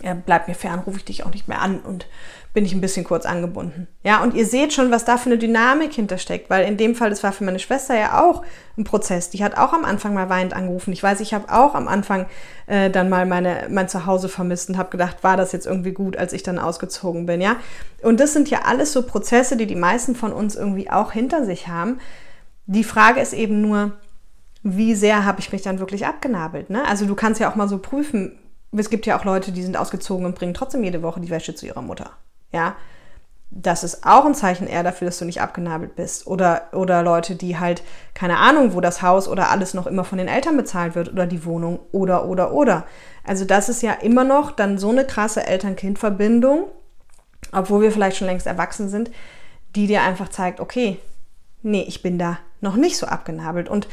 ja, bleib mir fern, rufe ich dich auch nicht mehr an und bin ich ein bisschen kurz angebunden. Ja, und ihr seht schon, was da für eine Dynamik hintersteckt, weil in dem Fall, das war für meine Schwester ja auch ein Prozess. Die hat auch am Anfang mal weinend angerufen. Ich weiß, ich habe auch am Anfang äh, dann mal meine, mein Zuhause vermisst und habe gedacht, war das jetzt irgendwie gut, als ich dann ausgezogen bin, ja. Und das sind ja alles so Prozesse, die die meisten von uns irgendwie auch hinter sich haben. Die Frage ist eben nur, wie sehr habe ich mich dann wirklich abgenabelt? Ne? Also du kannst ja auch mal so prüfen, es gibt ja auch Leute, die sind ausgezogen und bringen trotzdem jede Woche die Wäsche zu ihrer Mutter. Ja, das ist auch ein Zeichen eher dafür, dass du nicht abgenabelt bist. Oder, oder Leute, die halt, keine Ahnung, wo das Haus oder alles noch immer von den Eltern bezahlt wird oder die Wohnung oder, oder, oder. Also das ist ja immer noch dann so eine krasse Eltern-Kind-Verbindung, obwohl wir vielleicht schon längst erwachsen sind, die dir einfach zeigt, okay, nee, ich bin da noch nicht so abgenabelt. Und,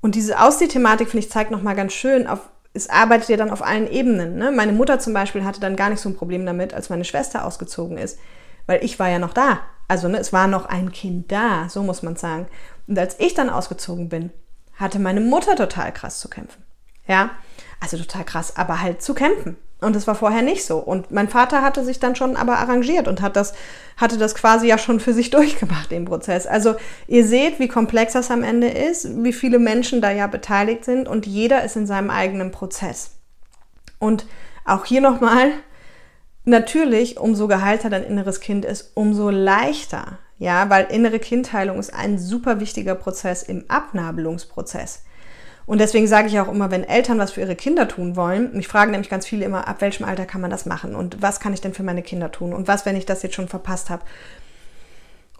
und diese Ausziehthematik, finde ich, zeigt nochmal ganz schön, auf es arbeitet ja dann auf allen Ebenen. Ne? Meine Mutter zum Beispiel hatte dann gar nicht so ein Problem damit, als meine Schwester ausgezogen ist, weil ich war ja noch da. Also ne, es war noch ein Kind da, so muss man sagen. Und als ich dann ausgezogen bin, hatte meine Mutter total krass zu kämpfen. Ja, also total krass, aber halt zu kämpfen. Und das war vorher nicht so. Und mein Vater hatte sich dann schon aber arrangiert und hat das, hatte das quasi ja schon für sich durchgemacht, den Prozess. Also ihr seht, wie komplex das am Ende ist, wie viele Menschen da ja beteiligt sind und jeder ist in seinem eigenen Prozess. Und auch hier nochmal, natürlich, umso geheilter dein inneres Kind ist, umso leichter. Ja, weil innere Kindheilung ist ein super wichtiger Prozess im Abnabelungsprozess. Und deswegen sage ich auch immer, wenn Eltern was für ihre Kinder tun wollen, mich fragen nämlich ganz viele immer, ab welchem Alter kann man das machen und was kann ich denn für meine Kinder tun und was, wenn ich das jetzt schon verpasst habe.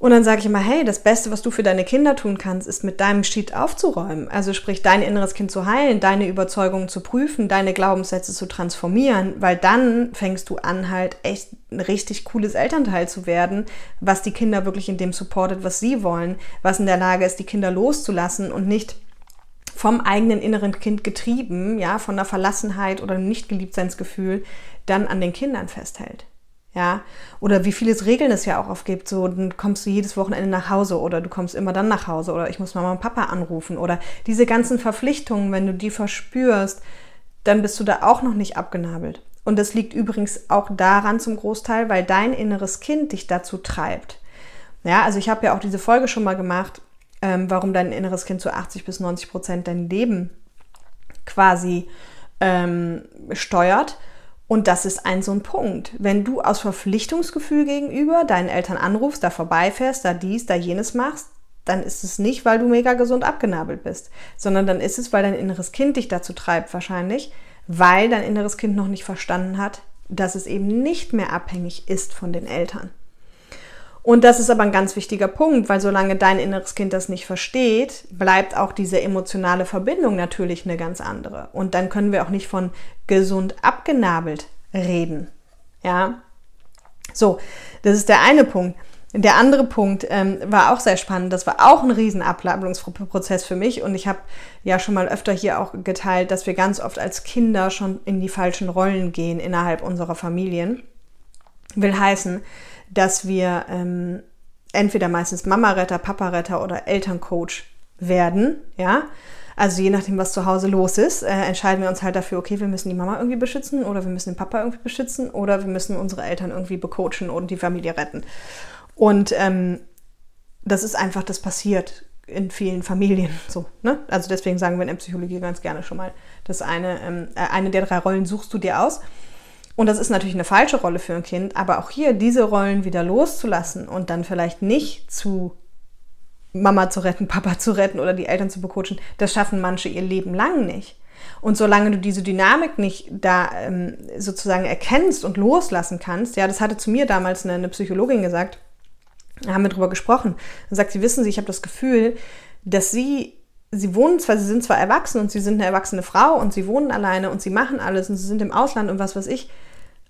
Und dann sage ich immer, hey, das Beste, was du für deine Kinder tun kannst, ist mit deinem Shit aufzuräumen. Also sprich, dein inneres Kind zu heilen, deine Überzeugungen zu prüfen, deine Glaubenssätze zu transformieren, weil dann fängst du an, halt echt ein richtig cooles Elternteil zu werden, was die Kinder wirklich in dem supportet, was sie wollen, was in der Lage ist, die Kinder loszulassen und nicht vom eigenen inneren Kind getrieben, ja, von der Verlassenheit oder dem Nicht-Geliebtseinsgefühl, dann an den Kindern festhält. Ja, oder wie vieles Regeln es ja auch oft gibt, so, dann kommst du jedes Wochenende nach Hause oder du kommst immer dann nach Hause oder ich muss Mama und Papa anrufen oder diese ganzen Verpflichtungen, wenn du die verspürst, dann bist du da auch noch nicht abgenabelt. Und das liegt übrigens auch daran zum Großteil, weil dein inneres Kind dich dazu treibt. Ja, also ich habe ja auch diese Folge schon mal gemacht, ähm, warum dein inneres Kind zu 80 bis 90 Prozent dein Leben quasi ähm, steuert. Und das ist ein so ein Punkt. Wenn du aus Verpflichtungsgefühl gegenüber deinen Eltern anrufst, da vorbeifährst, da dies, da jenes machst, dann ist es nicht, weil du mega gesund abgenabelt bist, sondern dann ist es, weil dein inneres Kind dich dazu treibt wahrscheinlich, weil dein inneres Kind noch nicht verstanden hat, dass es eben nicht mehr abhängig ist von den Eltern. Und das ist aber ein ganz wichtiger Punkt, weil solange dein inneres Kind das nicht versteht, bleibt auch diese emotionale Verbindung natürlich eine ganz andere. Und dann können wir auch nicht von gesund abgenabelt reden. Ja. So, das ist der eine Punkt. Der andere Punkt ähm, war auch sehr spannend. Das war auch ein riesen Ablablungsprozess für mich. Und ich habe ja schon mal öfter hier auch geteilt, dass wir ganz oft als Kinder schon in die falschen Rollen gehen innerhalb unserer Familien. Will heißen, dass wir ähm, entweder meistens Mama-Retter, Papa-Retter oder Elterncoach werden, ja. Also je nachdem, was zu Hause los ist, äh, entscheiden wir uns halt dafür, okay, wir müssen die Mama irgendwie beschützen oder wir müssen den Papa irgendwie beschützen oder wir müssen unsere Eltern irgendwie becoachen und die Familie retten. Und ähm, das ist einfach, das passiert in vielen Familien so. Ne? Also deswegen sagen wir in der Psychologie ganz gerne schon mal, dass eine, ähm, äh, eine der drei Rollen suchst du dir aus. Und das ist natürlich eine falsche Rolle für ein Kind, aber auch hier diese Rollen wieder loszulassen und dann vielleicht nicht zu Mama zu retten, Papa zu retten oder die Eltern zu becoachen, das schaffen manche ihr Leben lang nicht. Und solange du diese Dynamik nicht da ähm, sozusagen erkennst und loslassen kannst, ja, das hatte zu mir damals eine, eine Psychologin gesagt, haben wir drüber gesprochen. Dann sagt sie, wissen Sie, ich habe das Gefühl, dass Sie, Sie wohnen zwar, Sie sind zwar erwachsen und Sie sind eine erwachsene Frau und Sie wohnen alleine und Sie machen alles und Sie sind im Ausland und was weiß ich,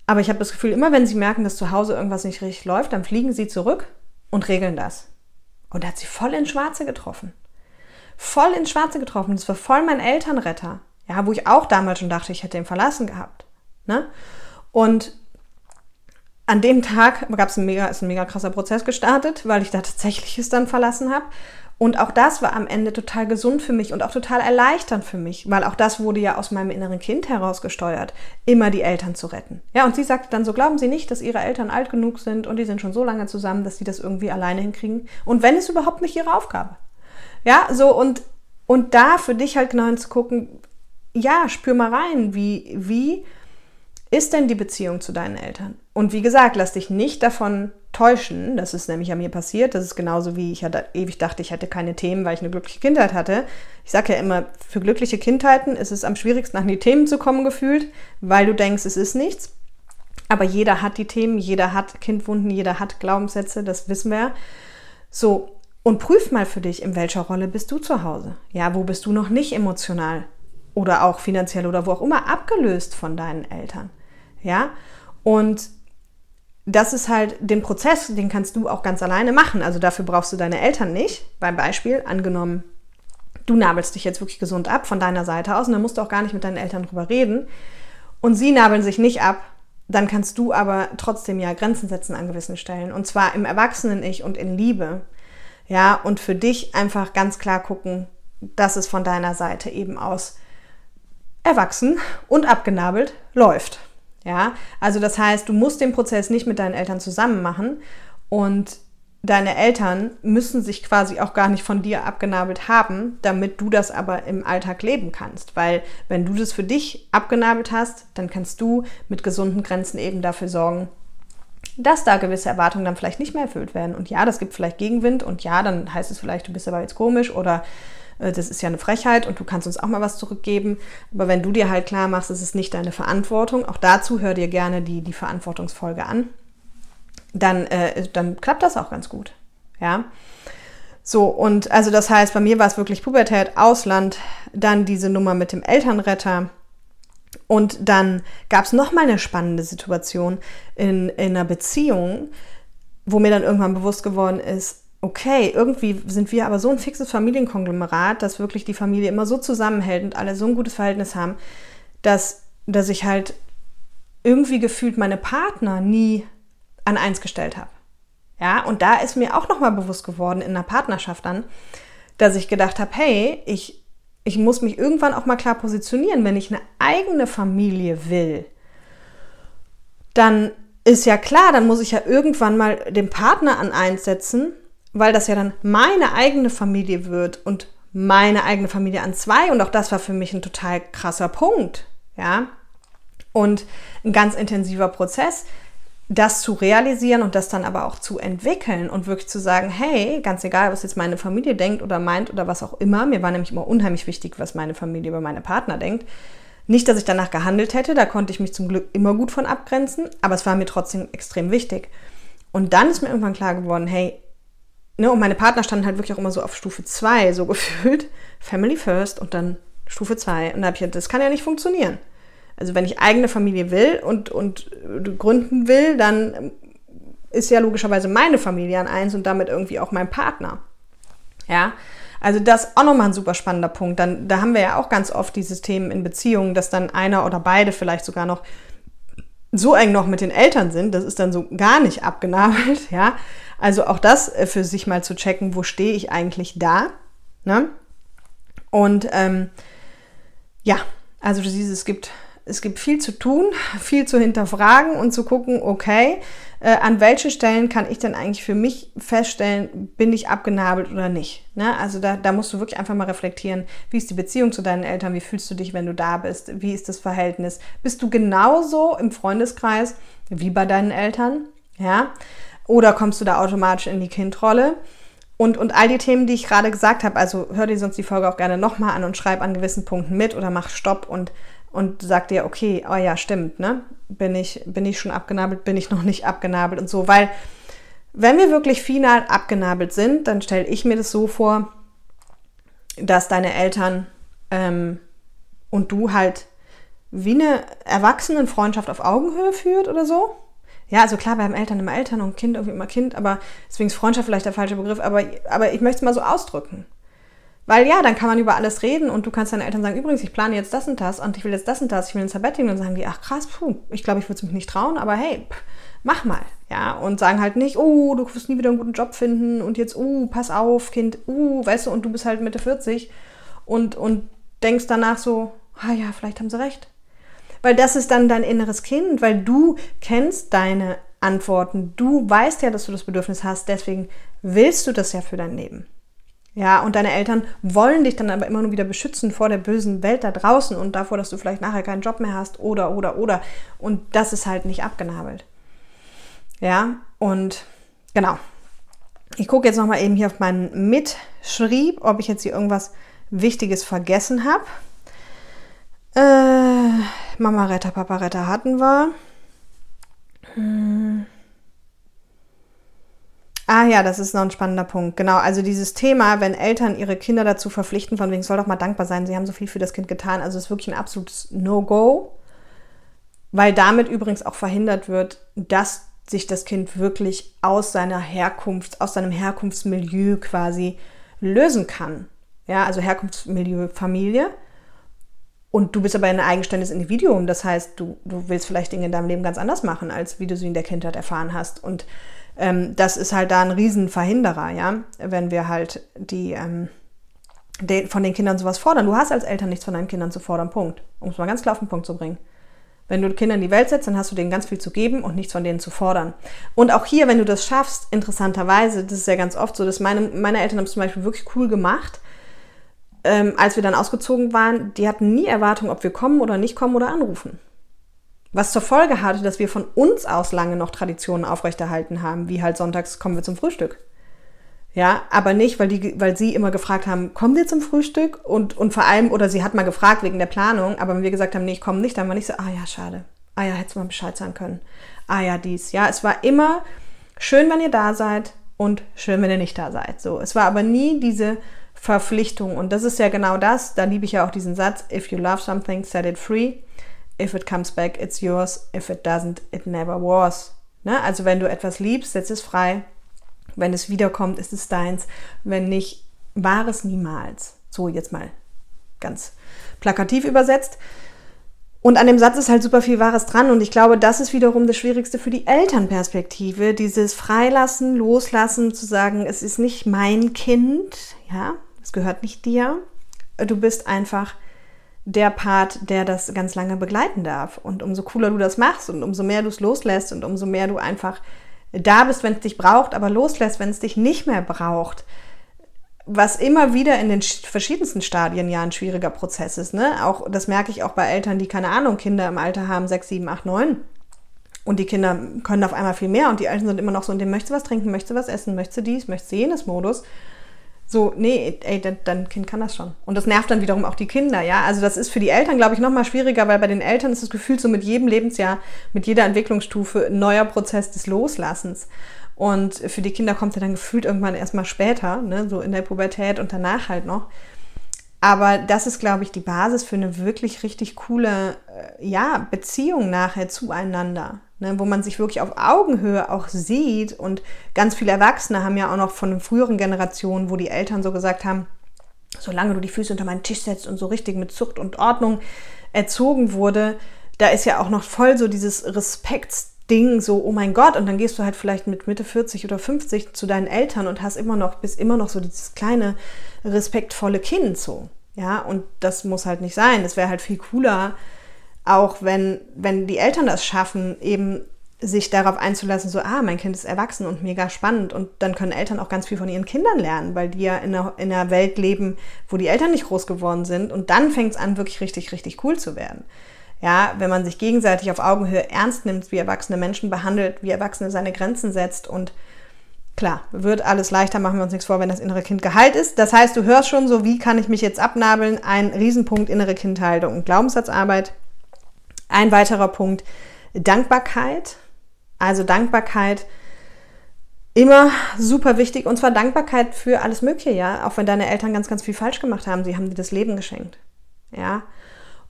aber ich habe das Gefühl, immer wenn Sie merken, dass zu Hause irgendwas nicht richtig läuft, dann fliegen Sie zurück und regeln das. Und da hat sie voll ins Schwarze getroffen. Voll ins Schwarze getroffen. Das war voll mein Elternretter. Ja, wo ich auch damals schon dachte, ich hätte ihn verlassen gehabt. Ne? Und an dem Tag gab ein mega, ist ein mega krasser Prozess gestartet, weil ich da tatsächlich es dann verlassen habe. Und auch das war am Ende total gesund für mich und auch total erleichternd für mich, weil auch das wurde ja aus meinem inneren Kind herausgesteuert, immer die Eltern zu retten. Ja, und sie sagte dann so, glauben Sie nicht, dass Ihre Eltern alt genug sind und die sind schon so lange zusammen, dass sie das irgendwie alleine hinkriegen? Und wenn es überhaupt nicht ihre Aufgabe. Ja, so und, und da für dich halt genau hinzugucken, ja, spür mal rein, wie, wie ist denn die Beziehung zu deinen Eltern? Und wie gesagt, lass dich nicht davon täuschen. Das ist nämlich an mir passiert. Das ist genauso wie ich hatte, ewig dachte, ich hätte keine Themen, weil ich eine glückliche Kindheit hatte. Ich sage ja immer, für glückliche Kindheiten ist es am schwierigsten, an die Themen zu kommen gefühlt, weil du denkst, es ist nichts. Aber jeder hat die Themen, jeder hat Kindwunden, jeder hat Glaubenssätze, das wissen wir. So, und prüf mal für dich, in welcher Rolle bist du zu Hause? Ja, wo bist du noch nicht emotional oder auch finanziell oder wo auch immer abgelöst von deinen Eltern? Ja, und das ist halt den Prozess, den kannst du auch ganz alleine machen. Also dafür brauchst du deine Eltern nicht. Beim Beispiel, angenommen, du nabelst dich jetzt wirklich gesund ab von deiner Seite aus und dann musst du auch gar nicht mit deinen Eltern drüber reden. Und sie nabeln sich nicht ab, dann kannst du aber trotzdem ja Grenzen setzen an gewissen Stellen. Und zwar im Erwachsenen-Ich und in Liebe. Ja, und für dich einfach ganz klar gucken, dass es von deiner Seite eben aus erwachsen und abgenabelt läuft. Ja, also das heißt, du musst den Prozess nicht mit deinen Eltern zusammen machen und deine Eltern müssen sich quasi auch gar nicht von dir abgenabelt haben, damit du das aber im Alltag leben kannst. Weil wenn du das für dich abgenabelt hast, dann kannst du mit gesunden Grenzen eben dafür sorgen, dass da gewisse Erwartungen dann vielleicht nicht mehr erfüllt werden. Und ja, das gibt vielleicht Gegenwind und ja, dann heißt es vielleicht, du bist aber jetzt komisch oder das ist ja eine Frechheit und du kannst uns auch mal was zurückgeben. Aber wenn du dir halt klar machst, es ist nicht deine Verantwortung, auch dazu hör dir gerne die, die Verantwortungsfolge an, dann, äh, dann klappt das auch ganz gut. Ja. So, und also das heißt, bei mir war es wirklich Pubertät, Ausland, dann diese Nummer mit dem Elternretter. Und dann gab es nochmal eine spannende Situation in, in einer Beziehung, wo mir dann irgendwann bewusst geworden ist, okay, irgendwie sind wir aber so ein fixes Familienkonglomerat, dass wirklich die Familie immer so zusammenhält und alle so ein gutes Verhältnis haben, dass, dass ich halt irgendwie gefühlt meine Partner nie an eins gestellt habe. Ja, und da ist mir auch nochmal bewusst geworden in einer Partnerschaft dann, dass ich gedacht habe, hey, ich, ich muss mich irgendwann auch mal klar positionieren, wenn ich eine eigene Familie will, dann ist ja klar, dann muss ich ja irgendwann mal den Partner an eins setzen weil das ja dann meine eigene Familie wird und meine eigene Familie an zwei. Und auch das war für mich ein total krasser Punkt. Ja. Und ein ganz intensiver Prozess, das zu realisieren und das dann aber auch zu entwickeln und wirklich zu sagen, hey, ganz egal, was jetzt meine Familie denkt oder meint oder was auch immer, mir war nämlich immer unheimlich wichtig, was meine Familie über meine Partner denkt. Nicht, dass ich danach gehandelt hätte, da konnte ich mich zum Glück immer gut von abgrenzen, aber es war mir trotzdem extrem wichtig. Und dann ist mir irgendwann klar geworden, hey, Ne, und meine Partner standen halt wirklich auch immer so auf Stufe 2, so gefühlt. Family first und dann Stufe 2. Und da habe ich gedacht, das kann ja nicht funktionieren. Also wenn ich eigene Familie will und, und gründen will, dann ist ja logischerweise meine Familie an eins und damit irgendwie auch mein Partner. Ja, also das ist auch nochmal ein super spannender Punkt. Dann, da haben wir ja auch ganz oft dieses Themen in Beziehungen, dass dann einer oder beide vielleicht sogar noch so eng noch mit den Eltern sind, das ist dann so gar nicht abgenabelt, ja. Also auch das äh, für sich mal zu checken, wo stehe ich eigentlich da, ne? Und ähm, ja, also du siehst, es gibt es gibt viel zu tun, viel zu hinterfragen und zu gucken, okay, äh, an welche Stellen kann ich denn eigentlich für mich feststellen, bin ich abgenabelt oder nicht. Ne? Also da, da musst du wirklich einfach mal reflektieren, wie ist die Beziehung zu deinen Eltern, wie fühlst du dich, wenn du da bist, wie ist das Verhältnis. Bist du genauso im Freundeskreis wie bei deinen Eltern? Ja? Oder kommst du da automatisch in die Kindrolle? Und, und all die Themen, die ich gerade gesagt habe, also hör dir sonst die Folge auch gerne nochmal an und schreib an gewissen Punkten mit oder mach Stopp und und sagt dir, okay, oh ja, stimmt, ne? Bin ich, bin ich schon abgenabelt, bin ich noch nicht abgenabelt und so. Weil, wenn wir wirklich final abgenabelt sind, dann stelle ich mir das so vor, dass deine Eltern ähm, und du halt wie eine Erwachsenenfreundschaft auf Augenhöhe führt oder so. Ja, also klar, wir haben Eltern immer Eltern und Kind irgendwie immer Kind, aber deswegen ist Freundschaft vielleicht der falsche Begriff, aber, aber ich möchte es mal so ausdrücken. Weil ja, dann kann man über alles reden und du kannst deinen Eltern sagen, übrigens, ich plane jetzt das und das und ich will jetzt das und das, ich will ein Sabbatical und sagen die, ach krass, puh, ich glaube, ich würde es mich nicht trauen, aber hey, pff, mach mal, ja, und sagen halt nicht, oh, du wirst nie wieder einen guten Job finden und jetzt, oh, pass auf, Kind, uh, weißt du, und du bist halt Mitte 40 und, und denkst danach so, ah ja, vielleicht haben sie recht. Weil das ist dann dein inneres Kind, weil du kennst deine Antworten, du weißt ja, dass du das Bedürfnis hast, deswegen willst du das ja für dein Leben. Ja, und deine Eltern wollen dich dann aber immer nur wieder beschützen vor der bösen Welt da draußen und davor, dass du vielleicht nachher keinen Job mehr hast oder, oder, oder. Und das ist halt nicht abgenabelt. Ja, und genau. Ich gucke jetzt nochmal eben hier auf meinen Mitschrieb, ob ich jetzt hier irgendwas Wichtiges vergessen habe. Äh, Mama Retter, Papa Retter hatten wir. Hm. Ah ja, das ist noch ein spannender Punkt. Genau, also dieses Thema, wenn Eltern ihre Kinder dazu verpflichten, von wegen soll doch mal dankbar sein, sie haben so viel für das Kind getan. Also es ist wirklich ein absolutes No-Go, weil damit übrigens auch verhindert wird, dass sich das Kind wirklich aus seiner Herkunft, aus seinem Herkunftsmilieu quasi lösen kann. Ja, also Herkunftsmilieu Familie. Und du bist aber ein eigenständiges Individuum. Das heißt, du, du willst vielleicht Dinge in deinem Leben ganz anders machen, als wie du sie in der Kindheit erfahren hast. Und ähm, das ist halt da ein Riesenverhinderer, ja, wenn wir halt die ähm, de, von den Kindern sowas fordern. Du hast als Eltern nichts von deinen Kindern zu fordern, Punkt. Um es mal ganz klar auf den Punkt zu bringen. Wenn du Kinder in die Welt setzt, dann hast du denen ganz viel zu geben und nichts von denen zu fordern. Und auch hier, wenn du das schaffst, interessanterweise, das ist ja ganz oft so, dass meine, meine Eltern haben es zum Beispiel wirklich cool gemacht, ähm, als wir dann ausgezogen waren, die hatten nie Erwartung, ob wir kommen oder nicht kommen oder anrufen. Was zur Folge hatte, dass wir von uns aus lange noch Traditionen aufrechterhalten haben, wie halt sonntags kommen wir zum Frühstück. Ja, aber nicht, weil, die, weil sie immer gefragt haben, kommen wir zum Frühstück? Und, und vor allem, oder sie hat mal gefragt wegen der Planung, aber wenn wir gesagt haben, nee, ich komme nicht, dann war nicht so, ah ja, schade. Ah ja, hättest du mal Bescheid sagen können. Ah ja, dies. Ja, es war immer schön, wenn ihr da seid und schön, wenn ihr nicht da seid. So, es war aber nie diese Verpflichtung. Und das ist ja genau das, da liebe ich ja auch diesen Satz, if you love something, set it free. If it comes back, it's yours. If it doesn't, it never was. Ne? Also wenn du etwas liebst, setz es frei. Wenn es wiederkommt, ist es deins. Wenn nicht, war es niemals. So jetzt mal ganz plakativ übersetzt. Und an dem Satz ist halt super viel Wahres dran. Und ich glaube, das ist wiederum das Schwierigste für die Elternperspektive. Dieses Freilassen, Loslassen, zu sagen, es ist nicht mein Kind, ja, gehört nicht dir. Du bist einfach der Part, der das ganz lange begleiten darf. Und umso cooler du das machst und umso mehr du es loslässt und umso mehr du einfach da bist, wenn es dich braucht, aber loslässt, wenn es dich nicht mehr braucht, was immer wieder in den verschiedensten Stadien ja ein schwieriger Prozess ist. Ne? Auch, das merke ich auch bei Eltern, die keine Ahnung, Kinder im Alter haben, sechs, sieben, acht, neun. Und die Kinder können auf einmal viel mehr und die Eltern sind immer noch so, und dem möchtest du was trinken, möchtest du was essen, möchtest du dies, möchtest du jenes Modus. So, nee, ey, dein Kind kann das schon. Und das nervt dann wiederum auch die Kinder, ja. Also das ist für die Eltern, glaube ich, noch mal schwieriger, weil bei den Eltern ist das Gefühl so mit jedem Lebensjahr, mit jeder Entwicklungsstufe ein neuer Prozess des Loslassens. Und für die Kinder kommt er dann gefühlt irgendwann erstmal später, ne, so in der Pubertät und danach halt noch. Aber das ist, glaube ich, die Basis für eine wirklich richtig coole äh, ja, Beziehung nachher zueinander, ne, wo man sich wirklich auf Augenhöhe auch sieht. Und ganz viele Erwachsene haben ja auch noch von den früheren Generationen, wo die Eltern so gesagt haben, solange du die Füße unter meinen Tisch setzt und so richtig mit Zucht und Ordnung erzogen wurde, da ist ja auch noch voll so dieses Respektsding, so, oh mein Gott, und dann gehst du halt vielleicht mit Mitte 40 oder 50 zu deinen Eltern und hast immer noch, bist immer noch so dieses kleine, respektvolle Kind so. Ja, und das muss halt nicht sein. Es wäre halt viel cooler, auch wenn, wenn die Eltern das schaffen, eben sich darauf einzulassen, so, ah, mein Kind ist erwachsen und mega spannend. Und dann können Eltern auch ganz viel von ihren Kindern lernen, weil die ja in einer, in einer Welt leben, wo die Eltern nicht groß geworden sind. Und dann fängt es an, wirklich richtig, richtig cool zu werden. Ja, wenn man sich gegenseitig auf Augenhöhe ernst nimmt, wie erwachsene Menschen behandelt, wie Erwachsene seine Grenzen setzt und Klar, wird alles leichter, machen wir uns nichts vor, wenn das innere Kind geheilt ist. Das heißt, du hörst schon so, wie kann ich mich jetzt abnabeln? Ein Riesenpunkt innere Kindhaltung und Glaubenssatzarbeit. Ein weiterer Punkt, Dankbarkeit. Also Dankbarkeit immer super wichtig und zwar Dankbarkeit für alles Mögliche, ja. Auch wenn deine Eltern ganz, ganz viel falsch gemacht haben, sie haben dir das Leben geschenkt, ja.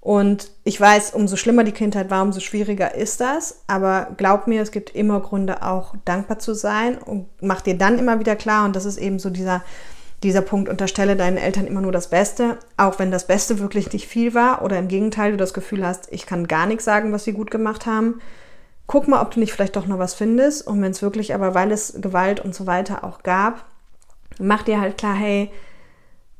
Und ich weiß, umso schlimmer die Kindheit war, umso schwieriger ist das. Aber glaub mir, es gibt immer Gründe, auch dankbar zu sein und mach dir dann immer wieder klar. Und das ist eben so dieser, dieser Punkt, unterstelle deinen Eltern immer nur das Beste, auch wenn das Beste wirklich nicht viel war oder im Gegenteil du das Gefühl hast, ich kann gar nichts sagen, was sie gut gemacht haben. Guck mal, ob du nicht vielleicht doch noch was findest. Und wenn es wirklich aber, weil es Gewalt und so weiter auch gab, mach dir halt klar, hey,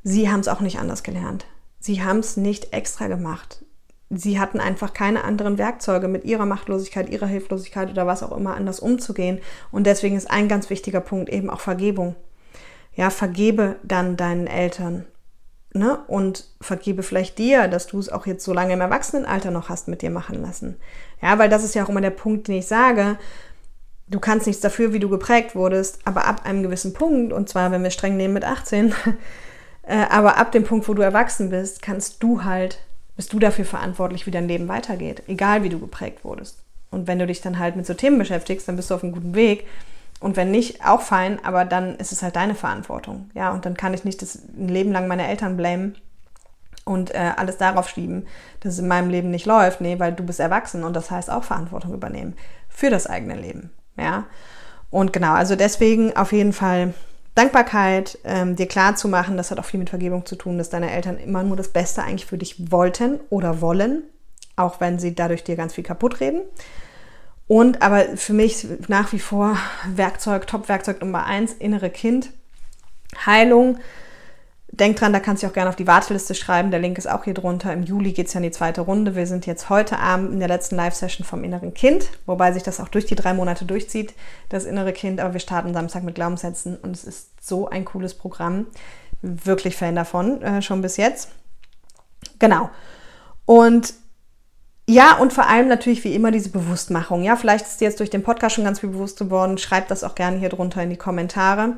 sie haben es auch nicht anders gelernt. Sie haben es nicht extra gemacht. Sie hatten einfach keine anderen Werkzeuge, mit ihrer Machtlosigkeit, ihrer Hilflosigkeit oder was auch immer anders umzugehen. Und deswegen ist ein ganz wichtiger Punkt eben auch Vergebung. Ja, vergebe dann deinen Eltern. Ne? Und vergebe vielleicht dir, dass du es auch jetzt so lange im Erwachsenenalter noch hast mit dir machen lassen. Ja, weil das ist ja auch immer der Punkt, den ich sage. Du kannst nichts dafür, wie du geprägt wurdest, aber ab einem gewissen Punkt, und zwar, wenn wir streng nehmen mit 18, Äh, aber ab dem Punkt, wo du erwachsen bist, kannst du halt, bist du dafür verantwortlich, wie dein Leben weitergeht, egal wie du geprägt wurdest. Und wenn du dich dann halt mit so Themen beschäftigst, dann bist du auf einem guten Weg. Und wenn nicht, auch fein, aber dann ist es halt deine Verantwortung. Ja, und dann kann ich nicht das ein Leben lang meine Eltern blamen und äh, alles darauf schieben, dass es in meinem Leben nicht läuft. Nee, weil du bist erwachsen und das heißt auch Verantwortung übernehmen für das eigene Leben. Ja. Und genau, also deswegen auf jeden Fall Dankbarkeit, ähm, dir klar zu machen, das hat auch viel mit Vergebung zu tun, dass deine Eltern immer nur das Beste eigentlich für dich wollten oder wollen, auch wenn sie dadurch dir ganz viel kaputt reden. Und aber für mich nach wie vor Werkzeug, Top-Werkzeug Nummer eins, innere Kind, Heilung, Denk dran, da kannst du auch gerne auf die Warteliste schreiben. Der Link ist auch hier drunter. Im Juli geht es ja in die zweite Runde. Wir sind jetzt heute Abend in der letzten Live-Session vom inneren Kind, wobei sich das auch durch die drei Monate durchzieht, das innere Kind. Aber wir starten Samstag mit Glaubenssätzen und es ist so ein cooles Programm. Wirklich Fan davon, äh, schon bis jetzt. Genau. Und ja, und vor allem natürlich wie immer diese Bewusstmachung. Ja, vielleicht ist dir jetzt durch den Podcast schon ganz viel bewusst geworden. Schreib das auch gerne hier drunter in die Kommentare.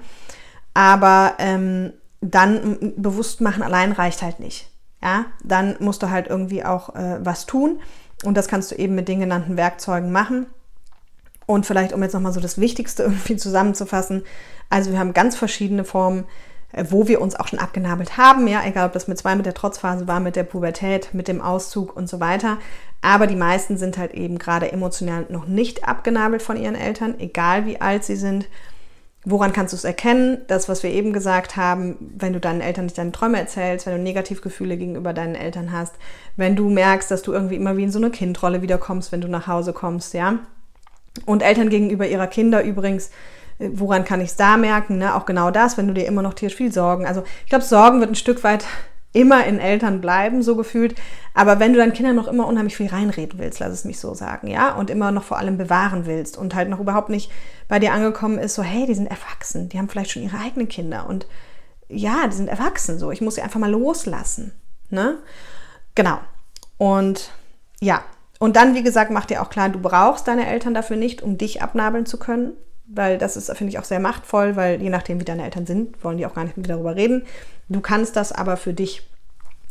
Aber ähm, dann bewusst machen allein reicht halt nicht. Ja, dann musst du halt irgendwie auch äh, was tun und das kannst du eben mit den genannten Werkzeugen machen. Und vielleicht, um jetzt nochmal so das Wichtigste irgendwie zusammenzufassen, also wir haben ganz verschiedene Formen, äh, wo wir uns auch schon abgenabelt haben, ja, egal ob das mit zwei mit der Trotzphase war, mit der Pubertät, mit dem Auszug und so weiter. Aber die meisten sind halt eben gerade emotional noch nicht abgenabelt von ihren Eltern, egal wie alt sie sind. Woran kannst du es erkennen? Das, was wir eben gesagt haben, wenn du deinen Eltern nicht deine Träume erzählst, wenn du Negativgefühle gegenüber deinen Eltern hast, wenn du merkst, dass du irgendwie immer wie in so eine Kindrolle wiederkommst, wenn du nach Hause kommst, ja. Und Eltern gegenüber ihrer Kinder übrigens, äh, woran kann ich es da merken? Ne? Auch genau das, wenn du dir immer noch tierisch viel Sorgen. Also ich glaube, Sorgen wird ein Stück weit immer in Eltern bleiben, so gefühlt. Aber wenn du deinen Kindern noch immer unheimlich viel reinreden willst, lass es mich so sagen, ja, und immer noch vor allem bewahren willst und halt noch überhaupt nicht bei dir angekommen ist, so, hey, die sind erwachsen, die haben vielleicht schon ihre eigenen Kinder und ja, die sind erwachsen, so, ich muss sie einfach mal loslassen, ne? Genau. Und ja, und dann, wie gesagt, mach dir auch klar, du brauchst deine Eltern dafür nicht, um dich abnabeln zu können weil das ist, finde ich, auch sehr machtvoll, weil je nachdem, wie deine Eltern sind, wollen die auch gar nicht dir darüber reden. Du kannst das aber für dich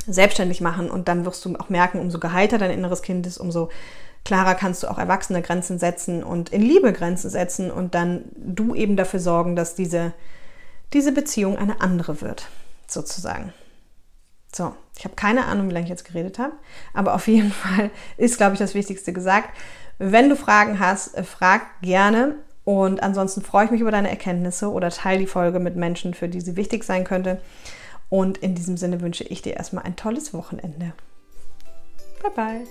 selbstständig machen und dann wirst du auch merken, umso geheiter dein inneres Kind ist, umso klarer kannst du auch erwachsene Grenzen setzen und in Liebe Grenzen setzen und dann du eben dafür sorgen, dass diese, diese Beziehung eine andere wird, sozusagen. So, ich habe keine Ahnung, wie lange ich jetzt geredet habe, aber auf jeden Fall ist, glaube ich, das Wichtigste gesagt. Wenn du Fragen hast, äh, frag gerne und ansonsten freue ich mich über deine Erkenntnisse oder teile die Folge mit Menschen, für die sie wichtig sein könnte. Und in diesem Sinne wünsche ich dir erstmal ein tolles Wochenende. Bye bye.